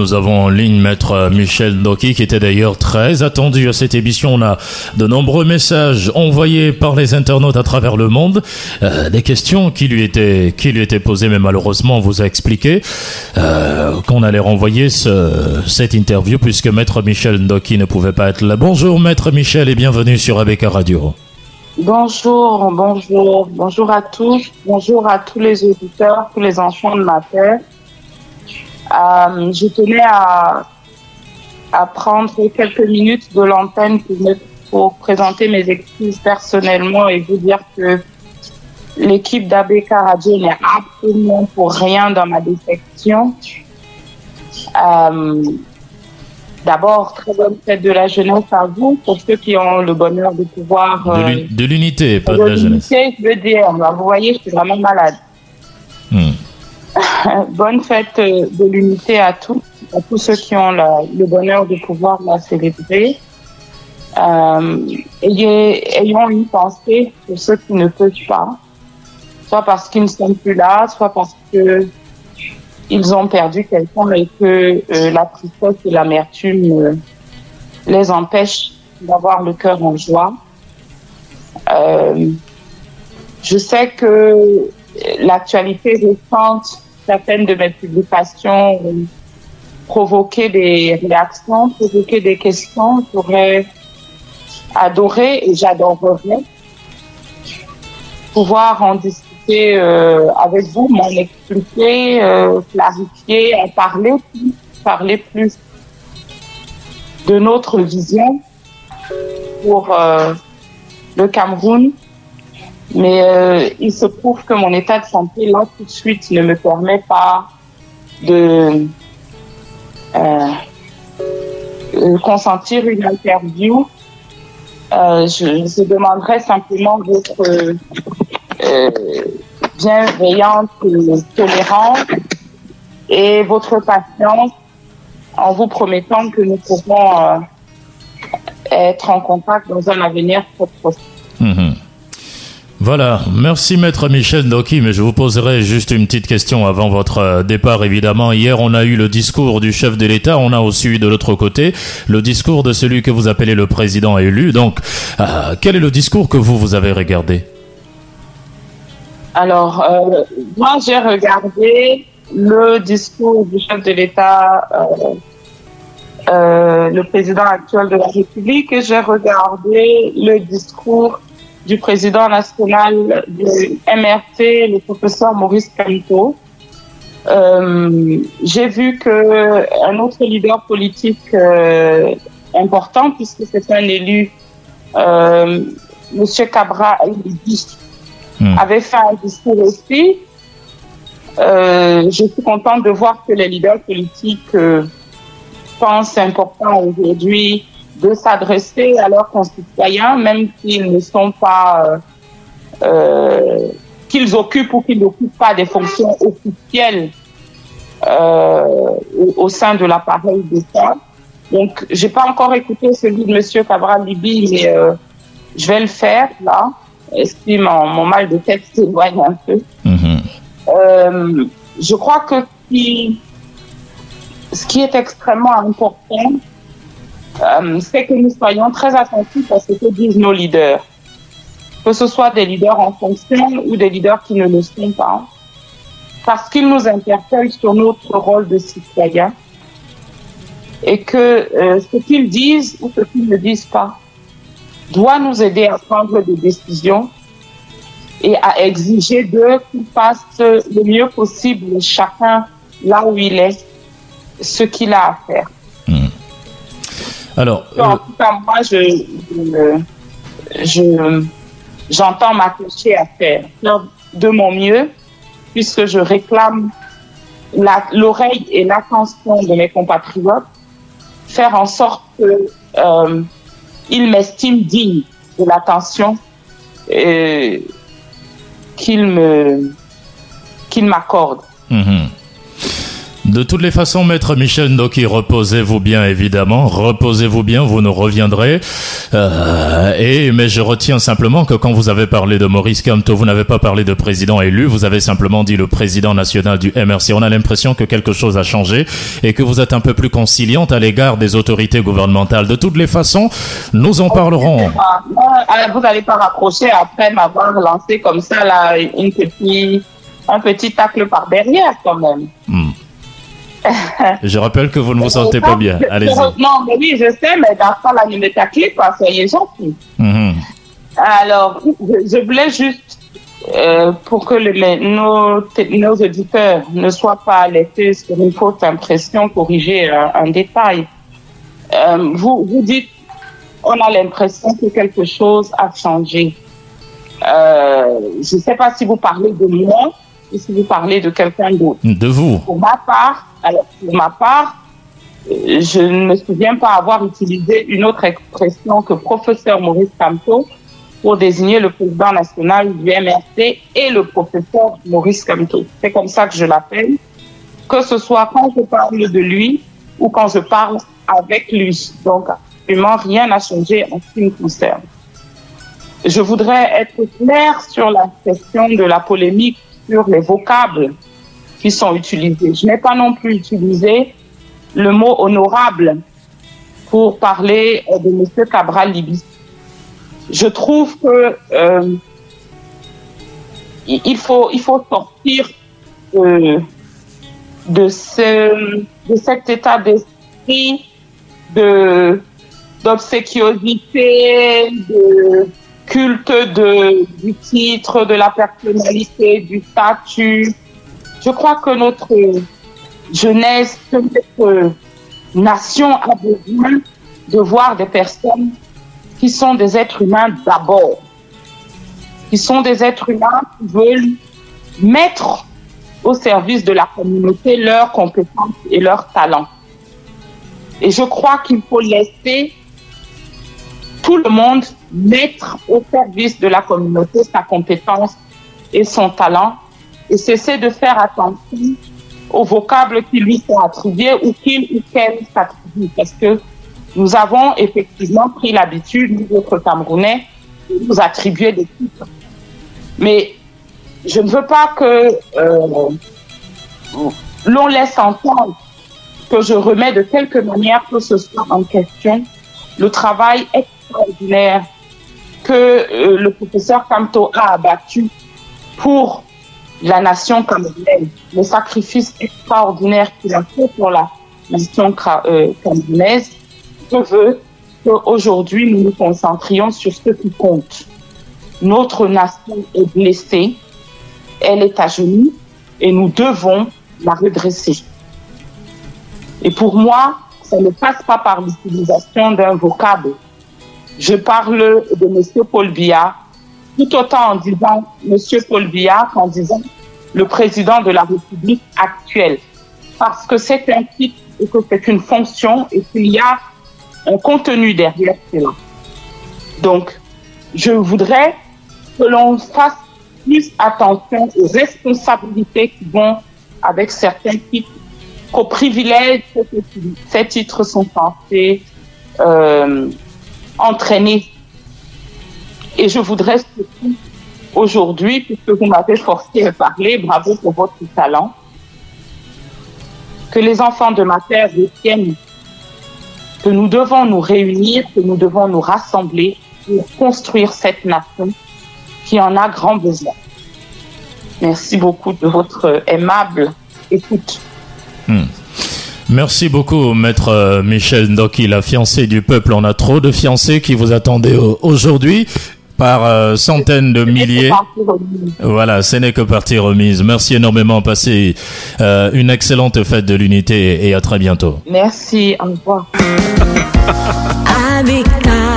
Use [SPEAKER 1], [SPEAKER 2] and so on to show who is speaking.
[SPEAKER 1] nous avons en ligne Maître Michel Doki, qui était d'ailleurs très attendu à cette émission. On a de nombreux messages envoyés par les internautes à travers le monde, euh, des questions qui lui étaient qui lui étaient posées, mais malheureusement on vous a expliqué euh, qu'on allait renvoyer ce, cette interview puisque Maître Michel Doki ne pouvait pas être là. Bonjour Maître Michel et bienvenue sur ABK Radio.
[SPEAKER 2] Bonjour, bonjour, bonjour à tous, bonjour à tous les auditeurs, tous les enfants de ma terre. Euh, je tenais à, à prendre quelques minutes de l'antenne pour, présenter mes excuses personnellement et vous dire que l'équipe d'ABK Radio n'est absolument pour rien dans ma défection. Euh, D'abord, très bonne fête de la jeunesse à vous, pour ceux qui ont le bonheur de pouvoir...
[SPEAKER 1] Euh, de l'unité, pas de, la jeunesse.
[SPEAKER 2] je veux dire, vous voyez, je suis vraiment malade. Bonne fête euh, de l'unité à tous, à tous ceux qui ont le bonheur de pouvoir la célébrer. Euh, ayons une pensée pour ceux qui ne peuvent pas, soit parce qu'ils ne sont plus là, soit parce que ils ont perdu quelqu'un et que euh, la tristesse et l'amertume euh, les empêchent d'avoir le cœur en joie. Je sais que l'actualité récente, certaines de mes publications ont provoqué des réactions, provoqué des questions. J'aurais adoré et j'adorerais pouvoir en discuter euh, avec vous, m'en expliquer, euh, clarifier, en parler plus, parler plus de notre vision pour euh, le Cameroun. Mais il se trouve que mon état de santé, là, tout de suite, ne me permet pas de consentir une interview. je, je demanderais simplement votre euh, bienveillante, tolérante et votre patience en vous promettant que nous pourrons euh, être en contact dans un avenir proche.
[SPEAKER 1] Voilà, merci maître Michel Doki, mais je vous poserai juste une petite question avant votre euh, départ évidemment. Hier on a eu le discours du chef de l'État, on a aussi eu de l'autre côté le discours de celui que vous appelez le président élu. Donc quel est le discours que vous, vous avez regardé?
[SPEAKER 2] Alors, euh, moi, j'ai regardé le discours du chef de l'État, euh, euh, le président actuel de la République, et j'ai regardé le discours du président national du MRT, le professeur Maurice Camito. j'ai vu que un autre leader politique important, puisque c'est un élu, Monsieur Cabra, Hmm. avait fait un discours aussi. Euh, je suis contente de voir que les leaders politiques euh, pensent important aujourd'hui de s'adresser à leurs concitoyens, même s'ils ne sont pas, euh, euh qu'ils occupent ou qu'ils n'occupent pas des fonctions officielles euh, au, au, sein de l'appareil d'État. Donc, j'ai pas encore écouté celui de Monsieur Cabral Libi, mais je vais le faire là si mon, mon mal de tête s'éloigne un peu. Mhm. Euh, je crois que ce qui est extrêmement important, c'est que nous soyons très attentifs à ce que disent nos leaders. Que ce soit des leaders en fonction ou des leaders qui ne le sont pas. Parce qu'ils nous interpellent sur notre rôle de citoyen. Et que euh, ce qu'ils disent ou ce qu'ils ne disent pas doit nous aider à prendre des décisions et à exiger d'eux qu'ils fassent le mieux possible, chacun là où il est, ce qu'il a à faire.
[SPEAKER 1] Alors,
[SPEAKER 2] en tout cas, moi, je, je, j'entends m'attacher à faire de mon mieux, puisque je réclame l'oreille et l'attention de mes compatriotes, faire en sorte que euh, il m'estime digne de l'attention qu'il me qu'il m'accorde.
[SPEAKER 1] Mhm. De toutes les façons, maître Michel Ndoki, reposez-vous bien évidemment, reposez-vous bien, vous nous reviendrez. Euh, et mais je retiens simplement que quand vous avez parlé de Maurice Kamto, vous n'avez pas parlé de président élu, vous avez simplement dit le président national du MRC. On a l'impression que quelque chose a changé et que vous êtes un peu plus conciliante à l'égard des autorités gouvernementales. De toutes les façons, nous en parlerons.
[SPEAKER 2] Euh, vous n'allez pas rapprocher après m'avoir lancé comme ça là une petite, un petit tacle par derrière quand même. Hmm.
[SPEAKER 1] je rappelle que vous ne vous sentez pas bien. Allez-y.
[SPEAKER 2] Non, mais oui, je sais, mais dans ce cas-là, ne me taclez pas, soyez gentils. Mhm. Alors, je, voulais juste, euh, pour que nos, nos, auditeurs ne soient pas laissés sur une fausse impression, corriger un, détail. Euh, vous, vous dites, on a l'impression que quelque chose a changé. Euh, je ne sais pas si vous parlez de moi si vous parlez de quelqu'un d'autre.
[SPEAKER 1] De vous.
[SPEAKER 2] Pour ma part, alors, pour ma part, je ne me souviens pas avoir utilisé une autre expression que professeur Maurice Camteau pour désigner le président national du MRC et le professeur Maurice Camteau. C'est comme ça que je l'appelle, que ce soit quand je parle de lui ou quand je parle avec lui. Donc, absolument rien n'a changé en ce qui me concerne. Je voudrais être clair sur la question de la polémique sur les vocables qui sont utilisés. Je n'ai pas non plus utilisé le mot honorable pour parler de M. Cabral Libis. Je trouve que euh, il faut il faut sortir de, de, ce, de cet état d'esprit de d'obséquiosité, de culte du titre, de la personnalité, du statut, je crois que notre jeunesse, notre nation a besoin de voir des personnes qui sont des êtres humains d'abord, qui sont des êtres humains qui veulent mettre au service de la communauté leurs compétences et leurs talents. Et je crois qu'il faut laisser tout le monde mettre au service de la communauté sa compétence et son talent et cesser de faire attention aux vocables qui lui sont attribués ou qu'il ou qu'elle s'attribue. Parce que nous avons effectivement pris l'habitude, nous autres Camerounais, de nous attribuer des titres. Mais je ne veux pas que euh, l'on laisse entendre que je remets de quelque manière que ce soit en question le travail extraordinaire que euh, le professeur Camto a abattu pour la nation camerounaise, le sacrifice extraordinaire qu'il a fait pour la nation euh, camerounaise, je veux qu'aujourd'hui nous nous concentrions sur ce qui compte. Notre nation est blessée, elle est à genoux et nous devons la redresser. Et pour moi, ça ne passe pas par l'utilisation d'un vocable. Je parle de M. Paul Biya, tout autant en disant Monsieur Paul Biya qu'en disant le président de la République actuelle. Parce que c'est un titre et que c'est une fonction et qu'il y a un contenu derrière cela. Donc, je voudrais que l'on fasse plus attention aux responsabilités qui vont avec certains titres, qu'aux privilèges que ces titres sont censés euh, entraîner et je voudrais aujourd'hui, puisque vous m'avez forcé à parler, bravo pour votre talent, que les enfants de ma terre retiennent que nous devons nous réunir, que nous devons nous rassembler pour construire cette nation qui en a grand besoin. Merci beaucoup de votre aimable écoute.
[SPEAKER 1] Hmm. Merci beaucoup, maître euh, Michel Ndoki, la fiancée du peuple. On a trop de fiancés qui vous attendaient aujourd'hui par euh, centaines de milliers. Voilà, ce n'est que partie remise. Merci énormément. Passez euh, une excellente fête de l'unité et à très bientôt.
[SPEAKER 2] Merci, au revoir.